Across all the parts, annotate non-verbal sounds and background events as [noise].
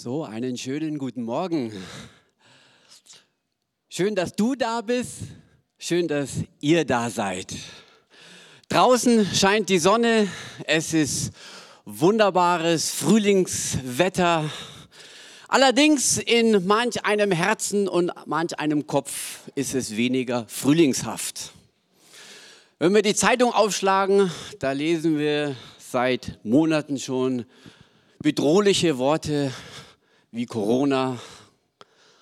So, einen schönen guten Morgen. Schön, dass du da bist. Schön, dass ihr da seid. Draußen scheint die Sonne. Es ist wunderbares Frühlingswetter. Allerdings in manch einem Herzen und manch einem Kopf ist es weniger frühlingshaft. Wenn wir die Zeitung aufschlagen, da lesen wir seit Monaten schon bedrohliche Worte wie Corona,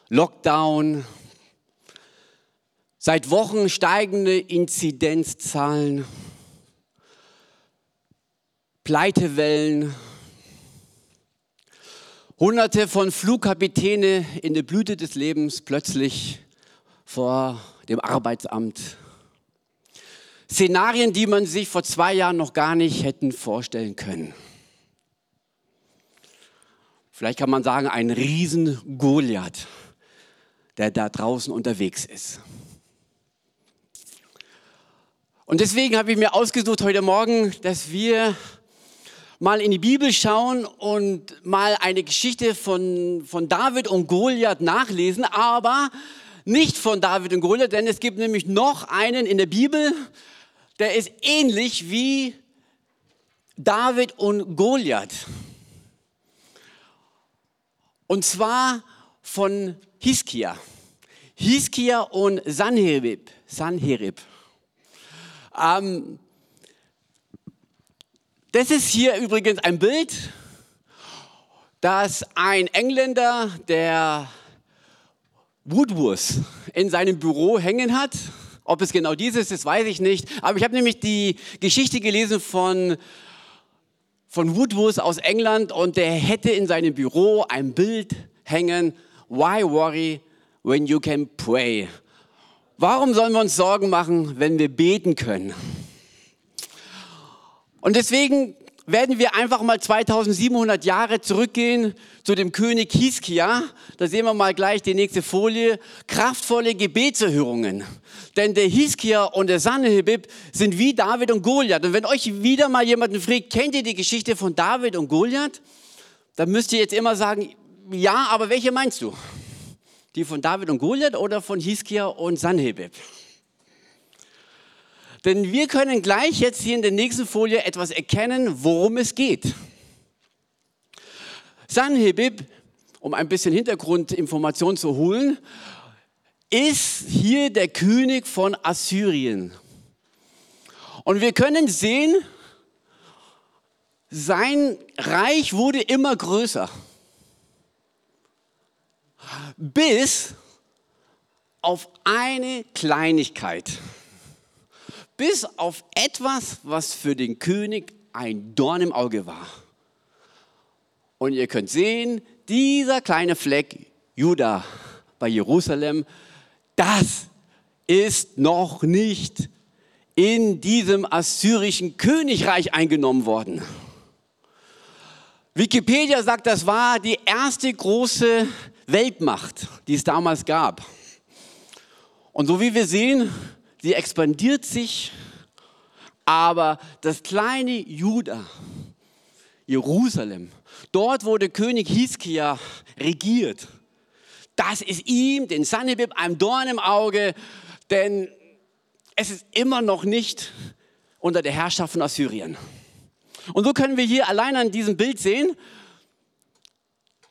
Lockdown, seit Wochen steigende Inzidenzzahlen, Pleitewellen, Hunderte von Flugkapitäne in der Blüte des Lebens plötzlich vor dem Arbeitsamt. Szenarien, die man sich vor zwei Jahren noch gar nicht hätten vorstellen können. Vielleicht kann man sagen, ein riesen Goliath, der da draußen unterwegs ist. Und deswegen habe ich mir ausgesucht heute Morgen, dass wir mal in die Bibel schauen und mal eine Geschichte von, von David und Goliath nachlesen, aber nicht von David und Goliath, denn es gibt nämlich noch einen in der Bibel, der ist ähnlich wie David und Goliath. Und zwar von Hiskia. Hiskia und Sanherib. Sanherib. Ähm, das ist hier übrigens ein Bild, das ein Engländer, der Woodworth in seinem Büro hängen hat. Ob es genau dieses ist, weiß ich nicht. Aber ich habe nämlich die Geschichte gelesen von von Woodworth aus England und der hätte in seinem Büro ein Bild hängen, Why worry when you can pray? Warum sollen wir uns Sorgen machen, wenn wir beten können? Und deswegen werden wir einfach mal 2700 Jahre zurückgehen zu dem König Hiskia. Da sehen wir mal gleich die nächste Folie. Kraftvolle Gebetserhörungen. Denn der Hiskia und der Sanhebib sind wie David und Goliath. Und wenn euch wieder mal jemanden fragt, kennt ihr die Geschichte von David und Goliath? Dann müsst ihr jetzt immer sagen, ja, aber welche meinst du? Die von David und Goliath oder von Hiskia und Sanhebib? Denn wir können gleich jetzt hier in der nächsten Folie etwas erkennen, worum es geht. Sanhebib, um ein bisschen Hintergrundinformation zu holen, ist hier der König von Assyrien. Und wir können sehen, sein Reich wurde immer größer. Bis auf eine Kleinigkeit bis auf etwas, was für den König ein Dorn im Auge war. Und ihr könnt sehen, dieser kleine Fleck, Juda bei Jerusalem, das ist noch nicht in diesem assyrischen Königreich eingenommen worden. Wikipedia sagt, das war die erste große Weltmacht, die es damals gab. Und so wie wir sehen, sie expandiert sich, aber das kleine Juda, Jerusalem, dort der König Hiskia regiert, das ist ihm, den Sanhebib, ein Dorn im Auge, denn es ist immer noch nicht unter der Herrschaft von Assyrien. Und so können wir hier allein an diesem Bild sehen,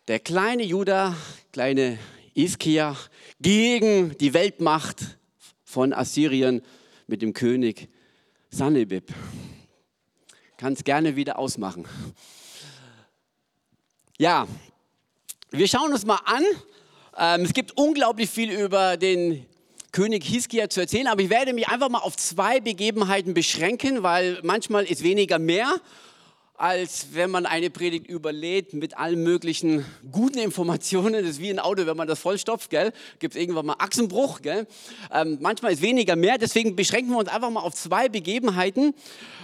der kleine Juda, kleine Iskia gegen die Weltmacht von Assyrien mit dem König Sanhebib. Kannst gerne wieder ausmachen. Ja, wir schauen uns mal an. Ähm, es gibt unglaublich viel über den König Hiskia zu erzählen, aber ich werde mich einfach mal auf zwei Begebenheiten beschränken, weil manchmal ist weniger mehr als wenn man eine Predigt überlädt mit allen möglichen guten Informationen. Das ist wie ein Auto, wenn man das vollstopft, gell? Gibt es irgendwann mal Achsenbruch, gell? Ähm, manchmal ist weniger mehr, deswegen beschränken wir uns einfach mal auf zwei Begebenheiten,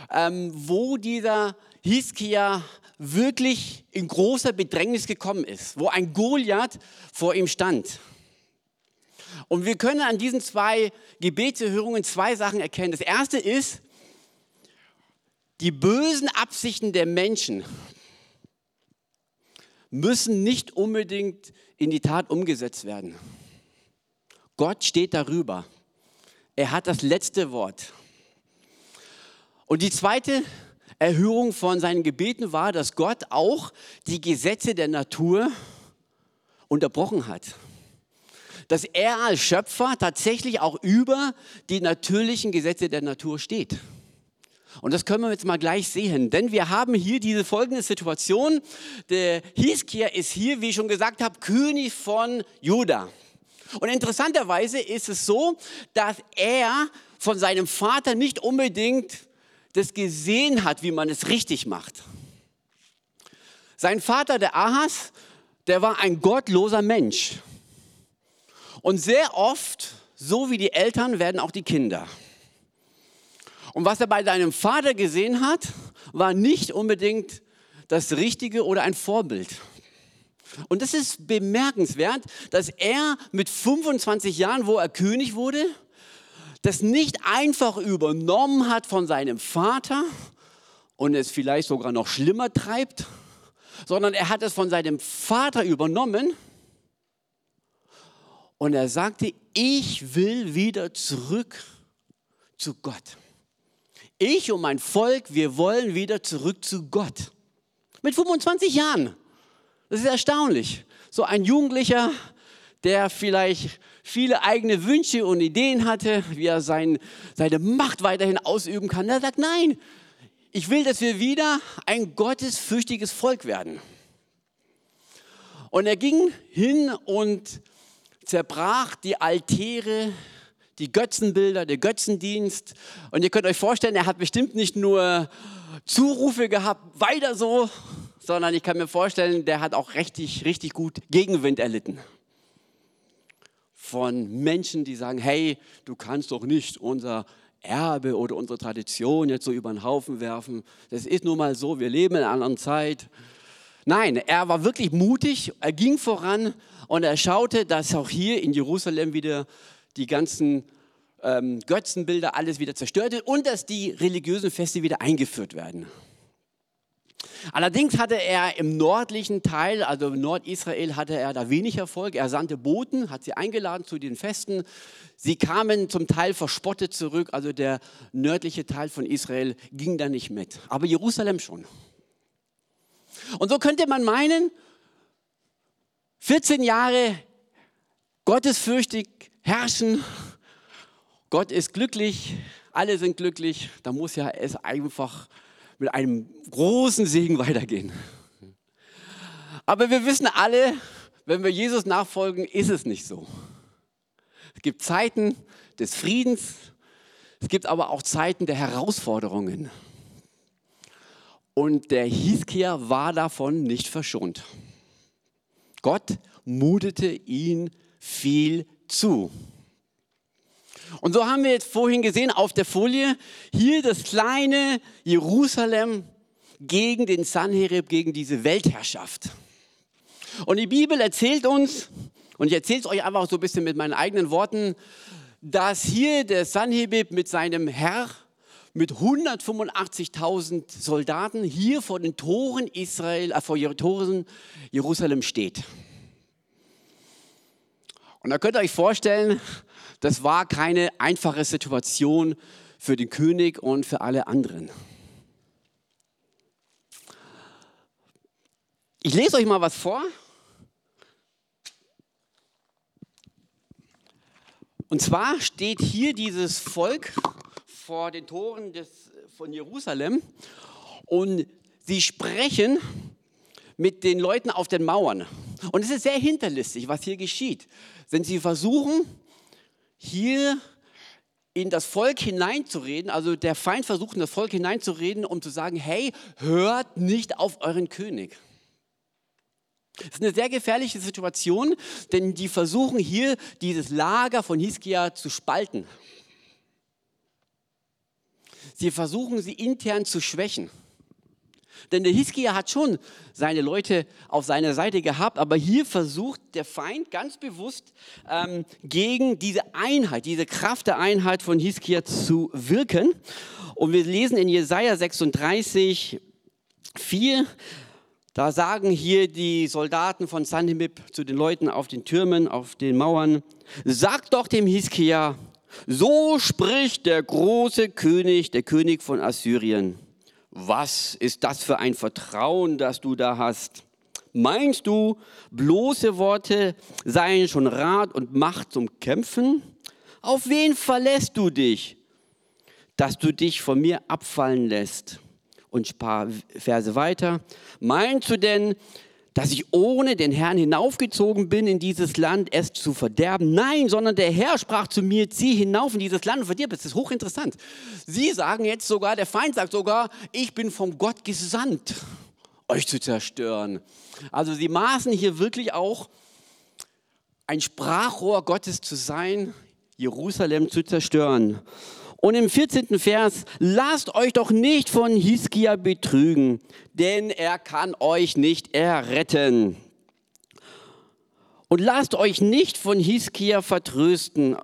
ähm, wo dieser Hiskia wirklich in großer Bedrängnis gekommen ist, wo ein Goliath vor ihm stand. Und wir können an diesen zwei Gebetserhörungen zwei Sachen erkennen. Das erste ist, die bösen Absichten der Menschen müssen nicht unbedingt in die Tat umgesetzt werden. Gott steht darüber. Er hat das letzte Wort. Und die zweite Erhörung von seinen Gebeten war, dass Gott auch die Gesetze der Natur unterbrochen hat. Dass er als Schöpfer tatsächlich auch über die natürlichen Gesetze der Natur steht. Und das können wir jetzt mal gleich sehen, denn wir haben hier diese folgende Situation. Der Hiskia ist hier, wie ich schon gesagt habe, König von Juda. Und interessanterweise ist es so, dass er von seinem Vater nicht unbedingt das gesehen hat, wie man es richtig macht. Sein Vater, der Ahas, der war ein gottloser Mensch. Und sehr oft, so wie die Eltern, werden auch die Kinder. Und was er bei seinem Vater gesehen hat, war nicht unbedingt das Richtige oder ein Vorbild. Und das ist bemerkenswert, dass er mit 25 Jahren, wo er König wurde, das nicht einfach übernommen hat von seinem Vater und es vielleicht sogar noch schlimmer treibt, sondern er hat es von seinem Vater übernommen und er sagte, ich will wieder zurück zu Gott. Ich und mein Volk, wir wollen wieder zurück zu Gott. Mit 25 Jahren. Das ist erstaunlich. So ein Jugendlicher, der vielleicht viele eigene Wünsche und Ideen hatte, wie er sein, seine Macht weiterhin ausüben kann. Er sagt, nein, ich will, dass wir wieder ein gottesfürchtiges Volk werden. Und er ging hin und zerbrach die Altäre, die Götzenbilder, der Götzendienst. Und ihr könnt euch vorstellen, er hat bestimmt nicht nur Zurufe gehabt, weiter so, sondern ich kann mir vorstellen, der hat auch richtig, richtig gut Gegenwind erlitten von Menschen, die sagen, hey, du kannst doch nicht unser Erbe oder unsere Tradition jetzt so über den Haufen werfen. Das ist nun mal so, wir leben in einer anderen Zeit. Nein, er war wirklich mutig, er ging voran und er schaute, dass auch hier in Jerusalem wieder die ganzen ähm, Götzenbilder, alles wieder zerstört wird und dass die religiösen Feste wieder eingeführt werden. Allerdings hatte er im nördlichen Teil, also Nordisrael, hatte er da wenig Erfolg. Er sandte Boten, hat sie eingeladen zu den Festen. Sie kamen zum Teil verspottet zurück, also der nördliche Teil von Israel ging da nicht mit, aber Jerusalem schon. Und so könnte man meinen, 14 Jahre gottesfürchtig herrschen, Gott ist glücklich, alle sind glücklich, da muss ja es einfach mit einem großen Segen weitergehen. Aber wir wissen alle, wenn wir Jesus nachfolgen, ist es nicht so. Es gibt Zeiten des Friedens, es gibt aber auch Zeiten der Herausforderungen. Und der Hiskia war davon nicht verschont. Gott mutete ihn viel zu. Und so haben wir jetzt vorhin gesehen auf der Folie, hier das kleine Jerusalem gegen den Sanherib, gegen diese Weltherrschaft. Und die Bibel erzählt uns, und ich erzähle es euch einfach so ein bisschen mit meinen eigenen Worten, dass hier der Sanherib mit seinem Herr mit 185.000 Soldaten hier vor den Toren Israel, äh, vor Toren Jerusalem steht. Und da könnt ihr euch vorstellen, das war keine einfache Situation für den König und für alle anderen. Ich lese euch mal was vor. Und zwar steht hier dieses Volk vor den Toren des, von Jerusalem und sie sprechen mit den Leuten auf den Mauern. Und es ist sehr hinterlistig, was hier geschieht. Denn sie versuchen, hier in das Volk hineinzureden, also der Feind versucht in das Volk hineinzureden, um zu sagen, hey, hört nicht auf euren König. Das ist eine sehr gefährliche Situation, denn die versuchen hier dieses Lager von Hiskia zu spalten. Sie versuchen sie intern zu schwächen. Denn der Hiskia hat schon seine Leute auf seiner Seite gehabt, aber hier versucht der Feind ganz bewusst ähm, gegen diese Einheit, diese Kraft der Einheit von Hiskia zu wirken. Und wir lesen in Jesaja 36, 4, Da sagen hier die Soldaten von Sanhemib zu den Leuten auf den Türmen, auf den Mauern, sagt doch dem Hiskia, so spricht der große König, der König von Assyrien. Was ist das für ein Vertrauen, das du da hast? Meinst du, bloße Worte seien schon Rat und Macht zum Kämpfen? Auf wen verlässt du dich, dass du dich von mir abfallen lässt? Und ein paar Verse weiter. Meinst du denn, dass ich ohne den Herrn hinaufgezogen bin in dieses Land, es zu verderben? Nein, sondern der Herr sprach zu mir, zieh hinauf in dieses Land und verdirb. Das ist hochinteressant. Sie sagen jetzt sogar, der Feind sagt sogar, ich bin vom Gott gesandt, euch zu zerstören. Also sie maßen hier wirklich auch ein Sprachrohr Gottes zu sein, Jerusalem zu zerstören. Und im 14. Vers, lasst euch doch nicht von Hiskia betrügen, denn er kann euch nicht erretten. Und lasst euch nicht von Hiskia vertrösten,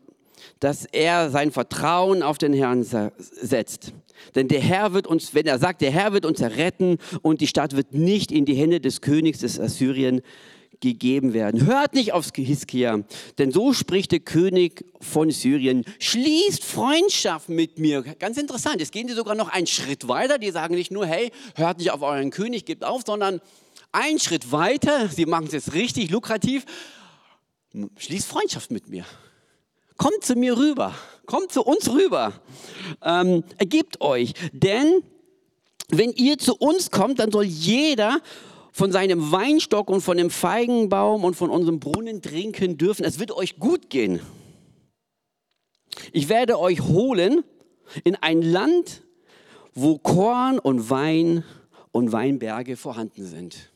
dass er sein Vertrauen auf den Herrn setzt. Denn der Herr wird uns, wenn er sagt, der Herr wird uns erretten und die Stadt wird nicht in die Hände des Königs des Assyrien gegeben werden. Hört nicht aufs Hiskia, denn so spricht der König von Syrien. Schließt Freundschaft mit mir. Ganz interessant. Jetzt gehen die sogar noch einen Schritt weiter. Die sagen nicht nur, hey, hört nicht auf euren König, gebt auf, sondern einen Schritt weiter. Sie machen es jetzt richtig lukrativ. Schließt Freundschaft mit mir. Kommt zu mir rüber. Kommt zu uns rüber. Ähm, ergebt euch. Denn wenn ihr zu uns kommt, dann soll jeder von seinem Weinstock und von dem Feigenbaum und von unserem Brunnen trinken dürfen. Es wird euch gut gehen. Ich werde euch holen in ein Land, wo Korn und Wein und Weinberge vorhanden sind.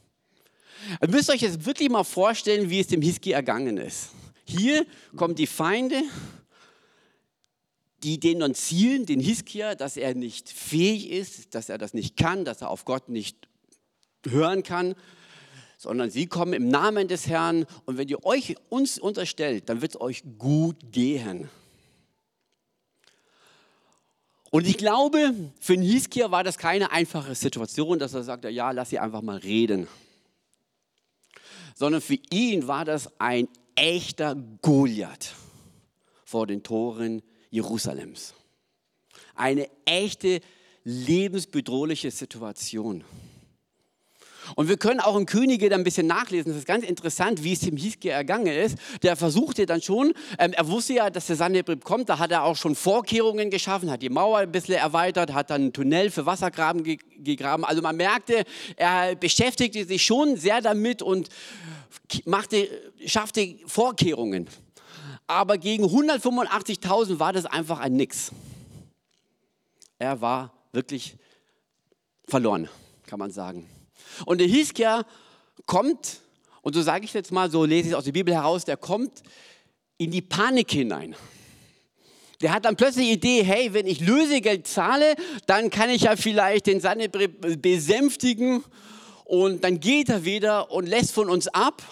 Ihr müsst euch jetzt wirklich mal vorstellen, wie es dem Hiski ergangen ist. Hier kommen die Feinde, die denunzieren den Hiskia, dass er nicht fähig ist, dass er das nicht kann, dass er auf Gott nicht hören kann, sondern sie kommen im Namen des Herrn und wenn ihr euch uns unterstellt, dann wird es euch gut gehen. Und ich glaube, für Hiskia war das keine einfache Situation, dass er sagte, ja, lass sie einfach mal reden. Sondern für ihn war das ein echter Goliath vor den Toren Jerusalems. Eine echte lebensbedrohliche Situation. Und wir können auch im Könige da ein bisschen nachlesen. Das ist ganz interessant, wie es dem Hiskia ergangen ist. Der versuchte dann schon, ähm, er wusste ja, dass der Sanhebrib kommt, da hat er auch schon Vorkehrungen geschaffen, hat die Mauer ein bisschen erweitert, hat dann einen Tunnel für Wassergraben ge gegraben. Also man merkte, er beschäftigte sich schon sehr damit und machte, schaffte Vorkehrungen. Aber gegen 185.000 war das einfach ein Nix. Er war wirklich verloren, kann man sagen. Und der Hiskia kommt, und so sage ich jetzt mal, so lese ich es aus der Bibel heraus, der kommt in die Panik hinein. Der hat dann plötzlich die Idee, hey, wenn ich Lösegeld zahle, dann kann ich ja vielleicht den Sanhebrib besänftigen und dann geht er wieder und lässt von uns ab.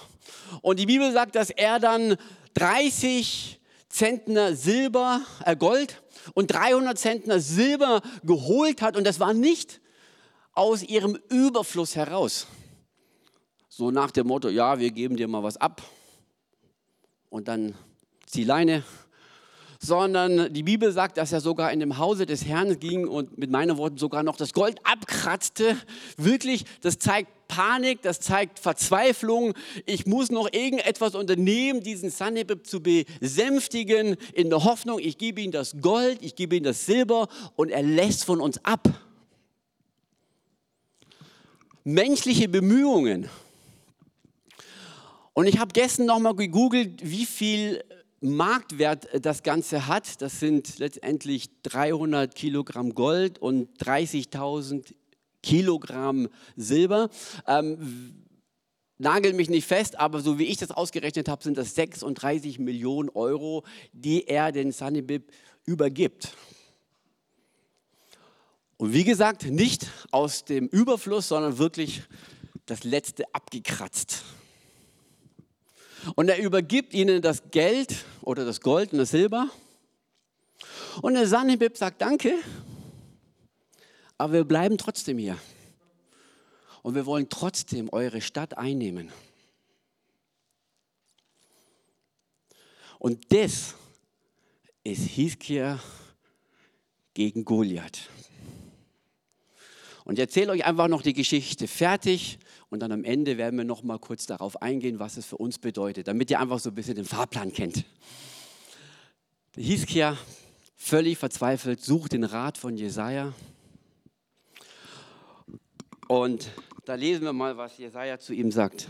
Und die Bibel sagt, dass er dann 30 Zentner Silber, äh Gold und 300 Zentner Silber geholt hat und das war nicht aus ihrem Überfluss heraus. So nach dem Motto, ja, wir geben dir mal was ab und dann zieh Leine. Sondern die Bibel sagt, dass er sogar in dem Hause des Herrn ging und mit meinen Worten sogar noch das Gold abkratzte. Wirklich, das zeigt Panik, das zeigt Verzweiflung. Ich muss noch irgendetwas unternehmen, diesen Sanhebib zu besänftigen, in der Hoffnung, ich gebe ihm das Gold, ich gebe ihm das Silber und er lässt von uns ab menschliche Bemühungen. Und ich habe gestern nochmal gegoogelt, wie viel Marktwert das Ganze hat. Das sind letztendlich 300 Kilogramm Gold und 30.000 Kilogramm Silber. Ähm, nagel mich nicht fest, aber so wie ich das ausgerechnet habe, sind das 36 Millionen Euro, die er den Sanibib übergibt. Und wie gesagt, nicht aus dem Überfluss, sondern wirklich das Letzte abgekratzt. Und er übergibt ihnen das Geld oder das Gold und das Silber. Und der Sanhebib sagt Danke, aber wir bleiben trotzdem hier. und wir wollen trotzdem eure Stadt einnehmen. Und das ist Hiskia gegen Goliath. Und ich erzähle euch einfach noch die Geschichte fertig und dann am Ende werden wir noch mal kurz darauf eingehen, was es für uns bedeutet, damit ihr einfach so ein bisschen den Fahrplan kennt. Der Hiskia, völlig verzweifelt, sucht den Rat von Jesaja. Und da lesen wir mal, was Jesaja zu ihm sagt.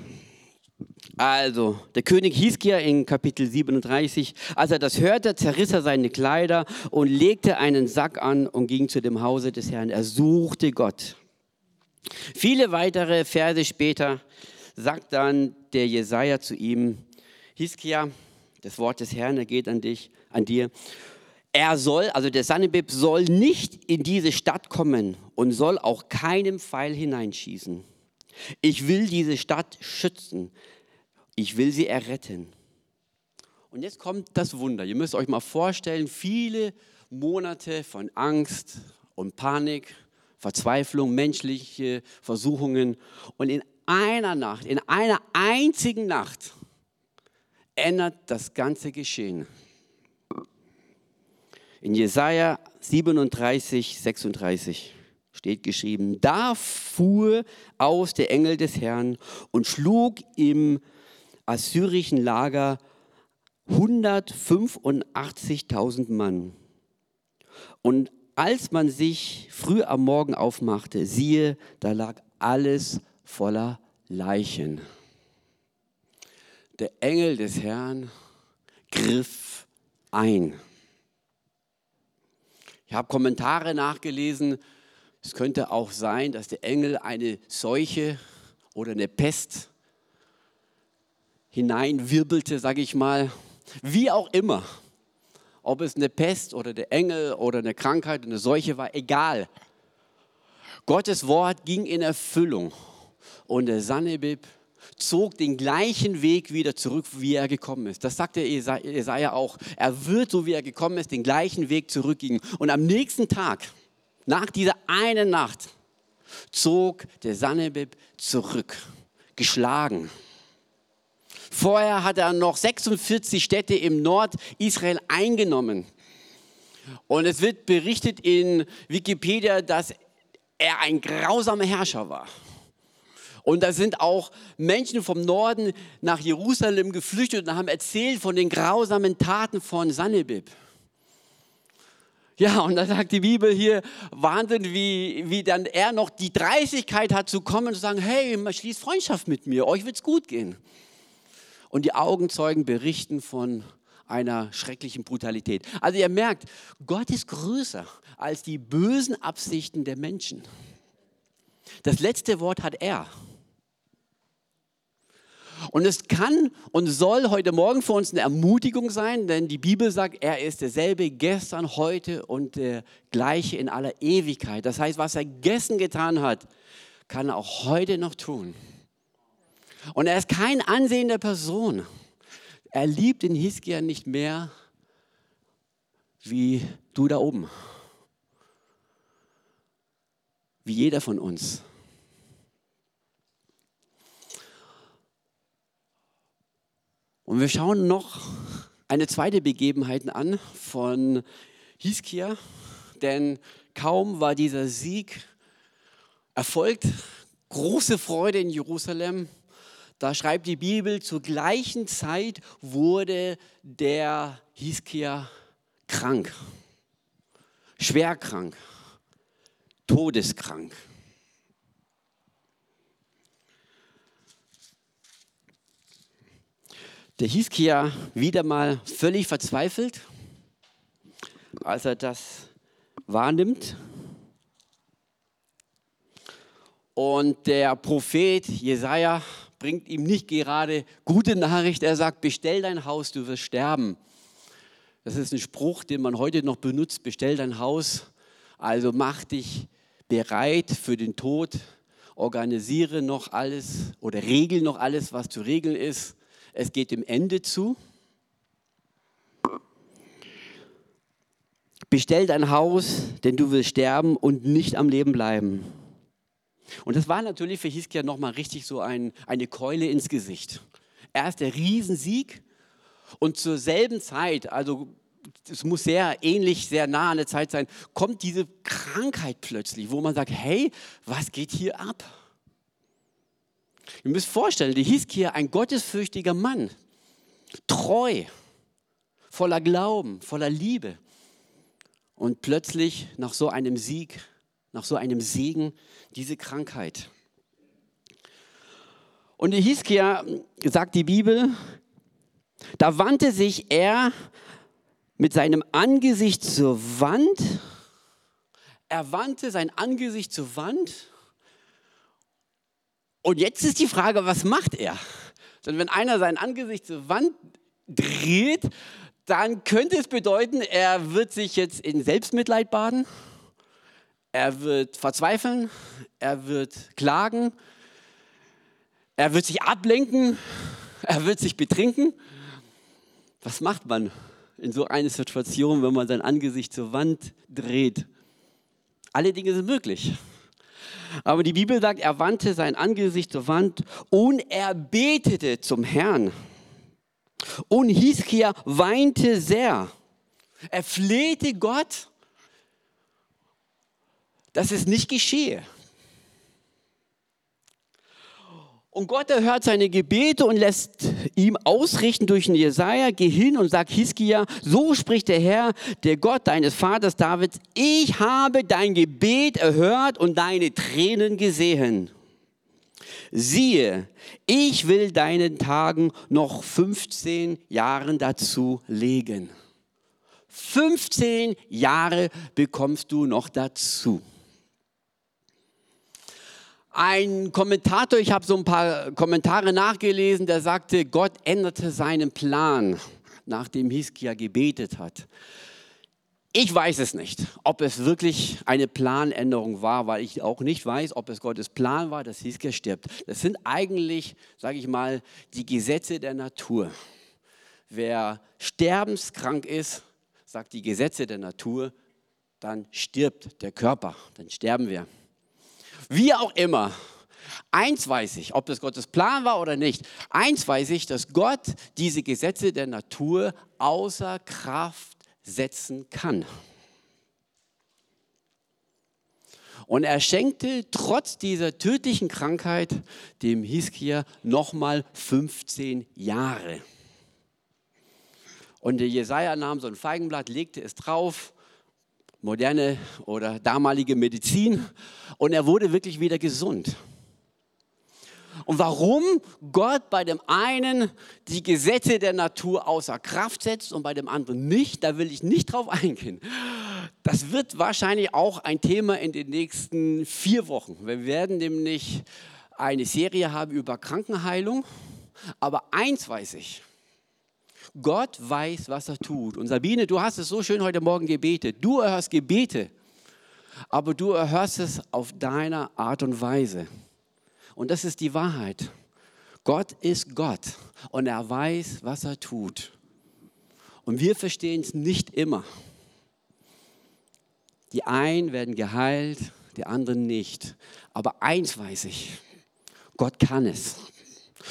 Also, der König Hiskia in Kapitel 37, als er das hörte, zerriss er seine Kleider und legte einen Sack an und ging zu dem Hause des Herrn. Er suchte Gott. Viele weitere Verse später sagt dann der Jesaja zu ihm: Hiskia, das Wort des Herrn geht an dich, an dir. Er soll, also der Sanhebib soll nicht in diese Stadt kommen und soll auch keinem Pfeil hineinschießen. Ich will diese Stadt schützen. Ich will sie erretten. Und jetzt kommt das Wunder. Ihr müsst euch mal vorstellen, viele Monate von Angst und Panik, Verzweiflung, menschliche Versuchungen. Und in einer Nacht, in einer einzigen Nacht, ändert das ganze Geschehen. In Jesaja 37, 36 steht geschrieben: Da fuhr aus der Engel des Herrn und schlug im assyrischen Lager 185.000 Mann. Und als man sich früh am Morgen aufmachte, siehe, da lag alles voller Leichen. Der Engel des Herrn griff ein. Ich habe Kommentare nachgelesen. Es könnte auch sein, dass der Engel eine Seuche oder eine Pest hineinwirbelte, sage ich mal. Wie auch immer. Ob es eine Pest oder der Engel oder eine Krankheit oder eine Seuche war, egal. Gottes Wort ging in Erfüllung. Und der Sanhebib zog den gleichen Weg wieder zurück, wie er gekommen ist. Das sagt der Jesaja auch. Er wird, so wie er gekommen ist, den gleichen Weg zurückgehen. Und am nächsten Tag, nach dieser einen Nacht, zog der Sanhebib zurück, geschlagen. Vorher hat er noch 46 Städte im Nordisrael eingenommen. Und es wird berichtet in Wikipedia, dass er ein grausamer Herrscher war. Und da sind auch Menschen vom Norden nach Jerusalem geflüchtet und haben erzählt von den grausamen Taten von Sanhebib. Ja, und da sagt die Bibel hier, Wahnsinn, wie, wie dann er noch die Dreistigkeit hat zu kommen und zu sagen, hey, schließt Freundschaft mit mir, euch wird's gut gehen. Und die Augenzeugen berichten von einer schrecklichen Brutalität. Also ihr merkt, Gott ist größer als die bösen Absichten der Menschen. Das letzte Wort hat er. Und es kann und soll heute Morgen für uns eine Ermutigung sein, denn die Bibel sagt, er ist derselbe gestern, heute und der gleiche in aller Ewigkeit. Das heißt, was er gestern getan hat, kann er auch heute noch tun. Und er ist kein ansehender Person. Er liebt den Hiskia nicht mehr wie du da oben. Wie jeder von uns. Und wir schauen noch eine zweite Begebenheit an von Hiskia, denn kaum war dieser Sieg erfolgt, große Freude in Jerusalem. Da schreibt die Bibel, zur gleichen Zeit wurde der Hiskia krank, schwer krank, todeskrank. Der Hiskia wieder mal völlig verzweifelt, als er das wahrnimmt. Und der Prophet Jesaja bringt ihm nicht gerade gute Nachricht. Er sagt: Bestell dein Haus, du wirst sterben. Das ist ein Spruch, den man heute noch benutzt: Bestell dein Haus. Also mach dich bereit für den Tod, organisiere noch alles oder regel noch alles, was zu regeln ist es geht dem Ende zu. Bestell dein Haus, denn du wirst sterben und nicht am Leben bleiben. Und das war natürlich für Hiskia nochmal richtig so ein, eine Keule ins Gesicht. Erst der Riesensieg und zur selben Zeit, also es muss sehr ähnlich, sehr nah an der Zeit sein, kommt diese Krankheit plötzlich, wo man sagt, hey, was geht hier ab? Ihr müsst vorstellen, der Hiskia, ein gottesfürchtiger Mann, treu, voller Glauben, voller Liebe. Und plötzlich nach so einem Sieg, nach so einem Segen, diese Krankheit. Und der Hiskia, sagt die Bibel, da wandte sich er mit seinem Angesicht zur Wand. Er wandte sein Angesicht zur Wand. Und jetzt ist die Frage, was macht er? Denn wenn einer sein Angesicht zur Wand dreht, dann könnte es bedeuten, er wird sich jetzt in Selbstmitleid baden, er wird verzweifeln, er wird klagen, er wird sich ablenken, er wird sich betrinken. Was macht man in so einer Situation, wenn man sein Angesicht zur Wand dreht? Alle Dinge sind möglich. Aber die Bibel sagt, er wandte sein Angesicht zur Wand und er betete zum Herrn. Und Hiskia weinte sehr. Er flehte Gott, dass es nicht geschehe. Und Gott erhört seine Gebete und lässt ihm ausrichten durch den Jesaja, geh hin und sag Hiskia, so spricht der Herr, der Gott deines Vaters Davids, ich habe dein Gebet erhört und deine Tränen gesehen. Siehe, ich will deinen Tagen noch 15 Jahren dazu legen. 15 Jahre bekommst du noch dazu. Ein Kommentator, ich habe so ein paar Kommentare nachgelesen, der sagte, Gott änderte seinen Plan, nachdem Hiskia gebetet hat. Ich weiß es nicht, ob es wirklich eine Planänderung war, weil ich auch nicht weiß, ob es Gottes Plan war, dass Hiskia stirbt. Das sind eigentlich, sage ich mal, die Gesetze der Natur. Wer sterbenskrank ist, sagt die Gesetze der Natur, dann stirbt der Körper, dann sterben wir. Wie auch immer, eins weiß ich, ob das Gottes Plan war oder nicht, eins weiß ich, dass Gott diese Gesetze der Natur außer Kraft setzen kann. Und er schenkte trotz dieser tödlichen Krankheit dem Hiskia nochmal 15 Jahre. Und der Jesaja nahm so ein Feigenblatt, legte es drauf moderne oder damalige Medizin und er wurde wirklich wieder gesund. Und warum Gott bei dem einen die Gesetze der Natur außer Kraft setzt und bei dem anderen nicht, da will ich nicht drauf eingehen. Das wird wahrscheinlich auch ein Thema in den nächsten vier Wochen. Wir werden nämlich eine Serie haben über Krankenheilung. Aber eins weiß ich, Gott weiß, was er tut. Und Sabine, du hast es so schön heute Morgen gebetet. Du erhörst Gebete, aber du erhörst es auf deiner Art und Weise. Und das ist die Wahrheit. Gott ist Gott und er weiß, was er tut. Und wir verstehen es nicht immer. Die einen werden geheilt, die anderen nicht. Aber eins weiß ich, Gott kann es.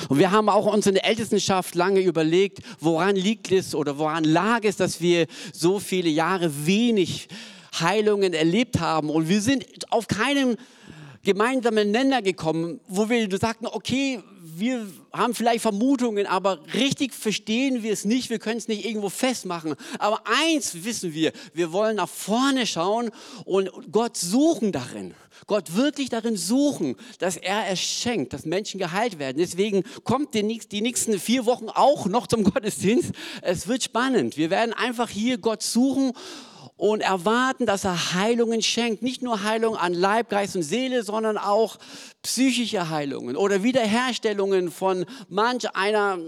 Und wir haben auch uns in der Ältestenschaft lange überlegt, woran liegt es oder woran lag es, dass wir so viele Jahre wenig Heilungen erlebt haben. Und wir sind auf keinem gemeinsamen Nenner gekommen, wo wir sagten, okay, wir haben vielleicht Vermutungen, aber richtig verstehen wir es nicht, wir können es nicht irgendwo festmachen. Aber eins wissen wir, wir wollen nach vorne schauen und Gott suchen darin. Gott wirklich darin suchen, dass er es schenkt, dass Menschen geheilt werden. Deswegen kommt die, die nächsten vier Wochen auch noch zum [laughs] Gottesdienst. Es wird spannend. Wir werden einfach hier Gott suchen und erwarten, dass er Heilungen schenkt. Nicht nur Heilung an Leib, Geist und Seele, sondern auch psychische Heilungen oder Wiederherstellungen von manch einer,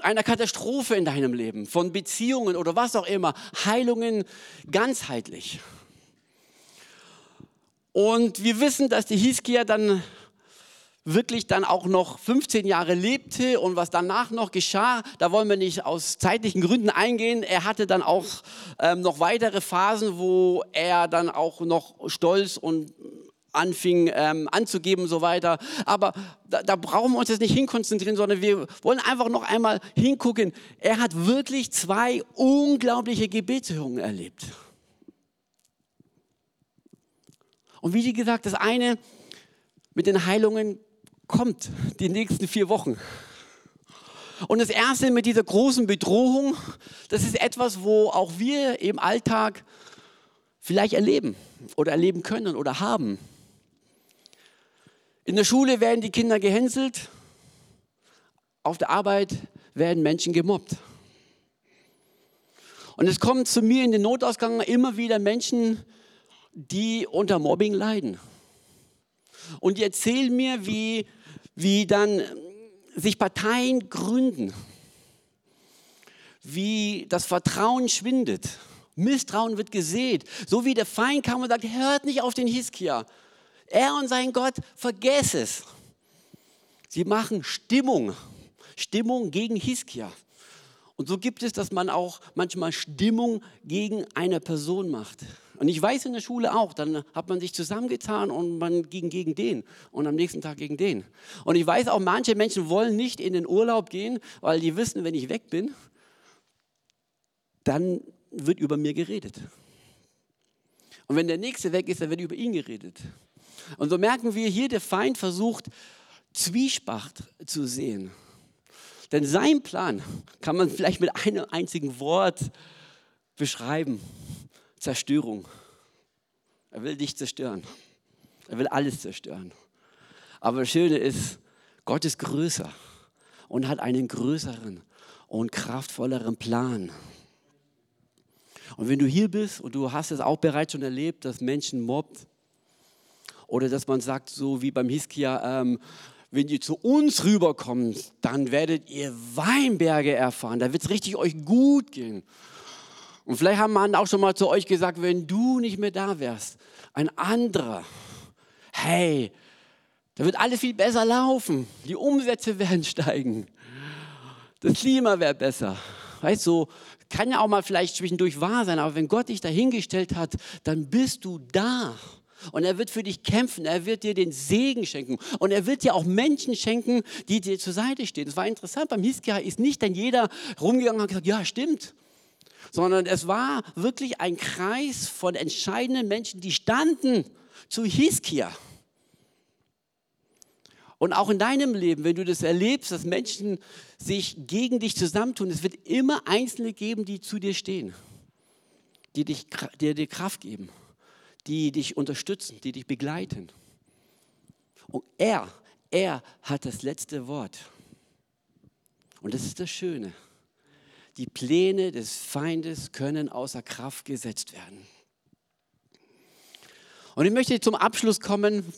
einer Katastrophe in deinem Leben, von Beziehungen oder was auch immer. Heilungen ganzheitlich. Und wir wissen, dass die Hiskia dann wirklich dann auch noch 15 Jahre lebte und was danach noch geschah, da wollen wir nicht aus zeitlichen Gründen eingehen. Er hatte dann auch ähm, noch weitere Phasen, wo er dann auch noch stolz und anfing ähm, anzugeben und so weiter. Aber da, da brauchen wir uns jetzt nicht hinkonzentrieren, sondern wir wollen einfach noch einmal hingucken. Er hat wirklich zwei unglaubliche Gebetserhörungen erlebt. Und wie gesagt, das eine mit den Heilungen kommt die nächsten vier Wochen. Und das erste mit dieser großen Bedrohung, das ist etwas, wo auch wir im Alltag vielleicht erleben oder erleben können oder haben. In der Schule werden die Kinder gehänselt, auf der Arbeit werden Menschen gemobbt. Und es kommen zu mir in den Notausgang immer wieder Menschen, die unter Mobbing leiden. Und die erzählen mir, wie, wie dann sich Parteien gründen, wie das Vertrauen schwindet. Misstrauen wird gesät. So wie der Feind kam und sagt, hört nicht auf den Hiskia. Er und sein Gott, vergesst es. Sie machen Stimmung. Stimmung gegen Hiskia. Und so gibt es, dass man auch manchmal Stimmung gegen eine Person macht. Und ich weiß in der Schule auch, dann hat man sich zusammengetan und man ging gegen den und am nächsten Tag gegen den. Und ich weiß auch, manche Menschen wollen nicht in den Urlaub gehen, weil die wissen, wenn ich weg bin, dann wird über mir geredet. Und wenn der Nächste weg ist, dann wird über ihn geredet. Und so merken wir hier, der Feind versucht, Zwiespracht zu sehen. Denn sein Plan kann man vielleicht mit einem einzigen Wort beschreiben. Zerstörung. Er will dich zerstören. Er will alles zerstören. Aber das Schöne ist, Gott ist größer und hat einen größeren und kraftvolleren Plan. Und wenn du hier bist und du hast es auch bereits schon erlebt, dass Menschen mobbt oder dass man sagt, so wie beim Hiskia, ähm, wenn ihr zu uns rüberkommt, dann werdet ihr Weinberge erfahren. Da wird es richtig euch gut gehen. Und vielleicht haben man auch schon mal zu euch gesagt, wenn du nicht mehr da wärst, ein anderer, hey, da wird alles viel besser laufen. Die Umsätze [laughs] werden steigen. Das Klima wäre besser. Weißt du, kann ja auch mal vielleicht zwischendurch wahr sein, aber wenn Gott dich dahingestellt hat, dann bist du da. Und er wird für dich kämpfen, er wird dir den Segen schenken und er wird dir auch Menschen schenken, die dir zur Seite stehen. Das war interessant, beim Hiskia ist nicht dann jeder rumgegangen und hat gesagt, ja stimmt, sondern es war wirklich ein Kreis von entscheidenden Menschen, die standen zu Hiskia. Und auch in deinem Leben, wenn du das erlebst, dass Menschen sich gegen dich zusammentun, es wird immer Einzelne geben, die zu dir stehen, die, dich, die dir Kraft geben, die dich unterstützen, die dich begleiten. Und er, er hat das letzte Wort. Und das ist das Schöne die Pläne des Feindes können außer Kraft gesetzt werden. Und ich möchte zum Abschluss kommen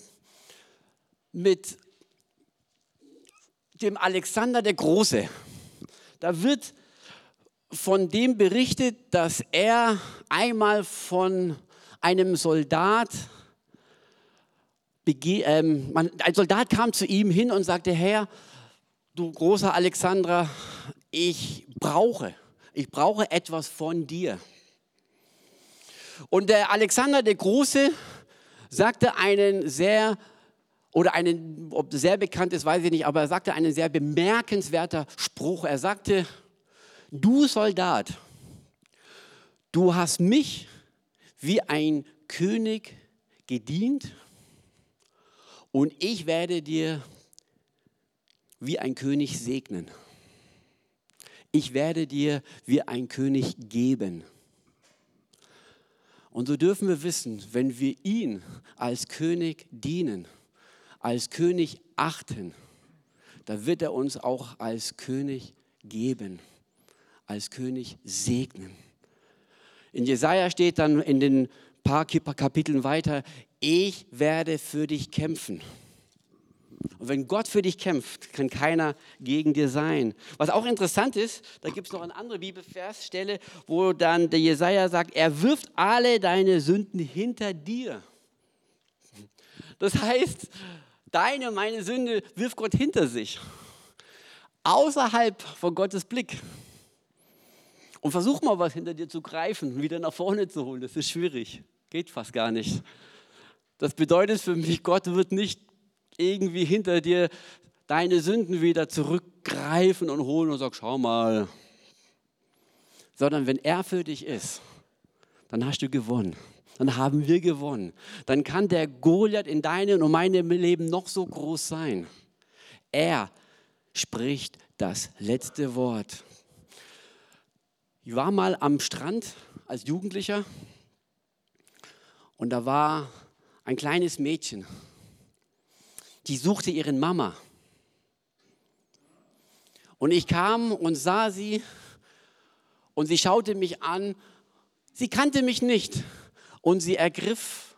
mit dem Alexander der Große. Da wird von dem berichtet, dass er einmal von einem Soldat, ähm, ein Soldat kam zu ihm hin und sagte, Herr, du großer Alexandra, ich brauche, ich brauche etwas von dir. Und der Alexander der Große sagte einen sehr, oder einen, ob sehr bekannt ist, weiß ich nicht, aber er sagte einen sehr bemerkenswerter Spruch. Er sagte, du Soldat, du hast mich wie ein König gedient und ich werde dir wie ein König segnen ich werde dir wie ein König geben. Und so dürfen wir wissen, wenn wir ihn als König dienen, als König achten, da wird er uns auch als König geben, als König segnen. In Jesaja steht dann in den paar Kapiteln weiter: Ich werde für dich kämpfen. Und wenn Gott für dich kämpft, kann keiner gegen dir sein. Was auch interessant ist, da gibt es noch eine andere Bibelversstelle, wo dann der Jesaja sagt, er wirft alle deine Sünden hinter dir. Das heißt, deine, meine Sünde wirft Gott hinter sich. Außerhalb von Gottes Blick. Und versuch mal was hinter dir zu greifen, wieder nach vorne zu holen. Das ist schwierig. Geht fast gar nicht. Das bedeutet für mich, Gott wird nicht irgendwie hinter dir deine Sünden wieder zurückgreifen und holen und sagen, schau mal. Sondern wenn er für dich ist, dann hast du gewonnen. Dann haben wir gewonnen. Dann kann der Goliath in deinem und meinem Leben noch so groß sein. Er spricht das letzte Wort. Ich war mal am Strand als Jugendlicher und da war ein kleines Mädchen, die suchte ihren Mama. Und ich kam und sah sie und sie schaute mich an. Sie kannte mich nicht und sie ergriff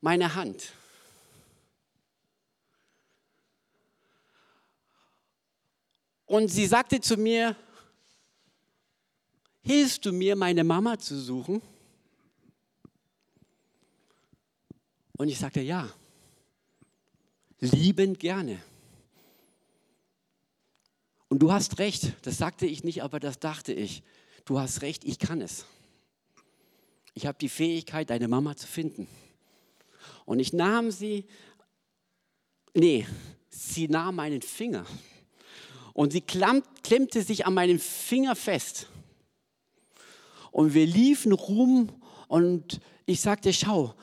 meine Hand. Und sie sagte zu mir, hilfst du mir, meine Mama zu suchen? Und ich sagte, ja, liebend gerne. Und du hast recht, das sagte ich nicht, aber das dachte ich. Du hast recht, ich kann es. Ich habe die Fähigkeit, deine Mama zu finden. Und ich nahm sie, nee, sie nahm meinen Finger und sie klemmte sich an meinem Finger fest. Und wir liefen rum und ich sagte, schau,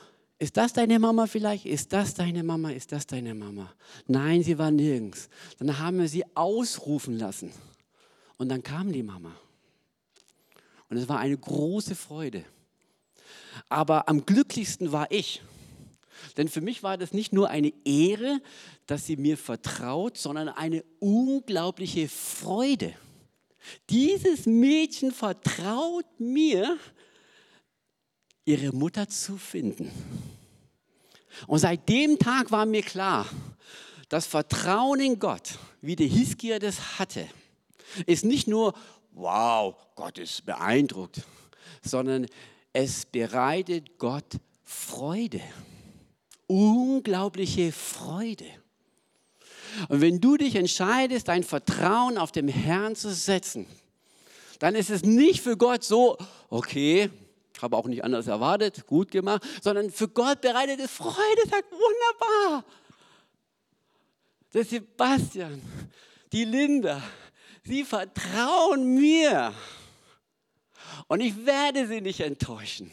ist das deine Mama vielleicht? Ist das deine Mama? Ist das deine Mama? Nein, sie war nirgends. Dann haben wir sie ausrufen lassen. Und dann kam die Mama. Und es war eine große Freude. Aber am glücklichsten war ich. Denn für mich war das nicht nur eine Ehre, dass sie mir vertraut, sondern eine unglaubliche Freude. Dieses Mädchen vertraut mir, ihre Mutter zu finden. Und seit dem Tag war mir klar, das Vertrauen in Gott, wie der Hiskia das hatte, ist nicht nur, wow, Gott ist beeindruckt, sondern es bereitet Gott Freude. Unglaubliche Freude. Und wenn du dich entscheidest, dein Vertrauen auf den Herrn zu setzen, dann ist es nicht für Gott so, okay, habe auch nicht anders erwartet, gut gemacht, sondern für Gott bereitet es Freude, sagt wunderbar. Der Sebastian, die Linda, sie vertrauen mir und ich werde sie nicht enttäuschen.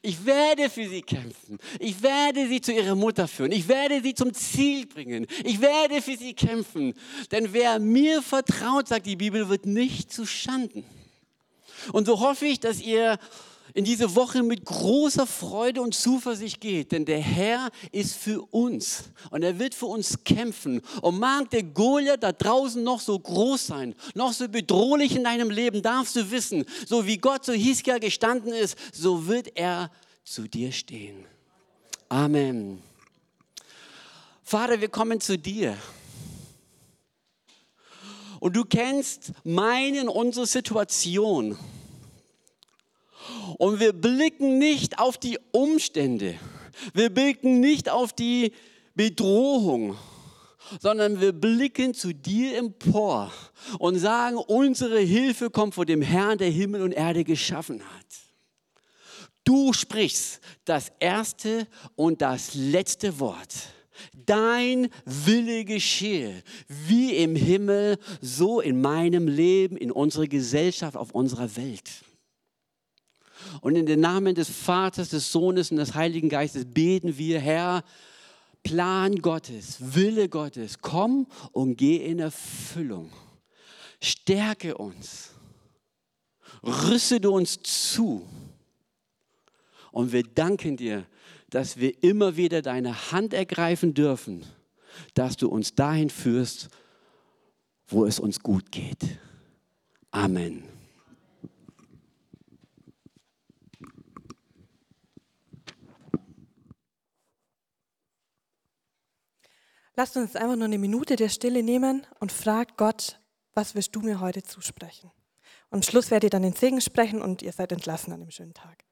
Ich werde für sie kämpfen. Ich werde sie zu ihrer Mutter führen. Ich werde sie zum Ziel bringen. Ich werde für sie kämpfen. Denn wer mir vertraut, sagt die Bibel, wird nicht zu Schanden. Und so hoffe ich, dass ihr in diese Woche mit großer Freude und Zuversicht geht, denn der Herr ist für uns und er wird für uns kämpfen. Und mag der Goliath da draußen noch so groß sein, noch so bedrohlich in deinem Leben, darfst du wissen, so wie Gott zu Hiskia gestanden ist, so wird er zu dir stehen. Amen. Vater, wir kommen zu dir. Und du kennst meine und unsere Situation. Und wir blicken nicht auf die Umstände, wir blicken nicht auf die Bedrohung, sondern wir blicken zu dir empor und sagen, unsere Hilfe kommt von dem Herrn, der Himmel und Erde geschaffen hat. Du sprichst das erste und das letzte Wort. Dein Wille geschehe, wie im Himmel, so in meinem Leben, in unserer Gesellschaft, auf unserer Welt. Und in den Namen des Vaters, des Sohnes und des Heiligen Geistes beten wir, Herr, Plan Gottes, Wille Gottes, komm und geh in Erfüllung. Stärke uns, rüste uns zu. Und wir danken dir, dass wir immer wieder deine Hand ergreifen dürfen, dass du uns dahin führst, wo es uns gut geht. Amen. Lasst uns einfach nur eine Minute der Stille nehmen und fragt Gott, was wirst du mir heute zusprechen? Und am Schluss werdet ihr dann den Segen sprechen und ihr seid entlassen an dem schönen Tag.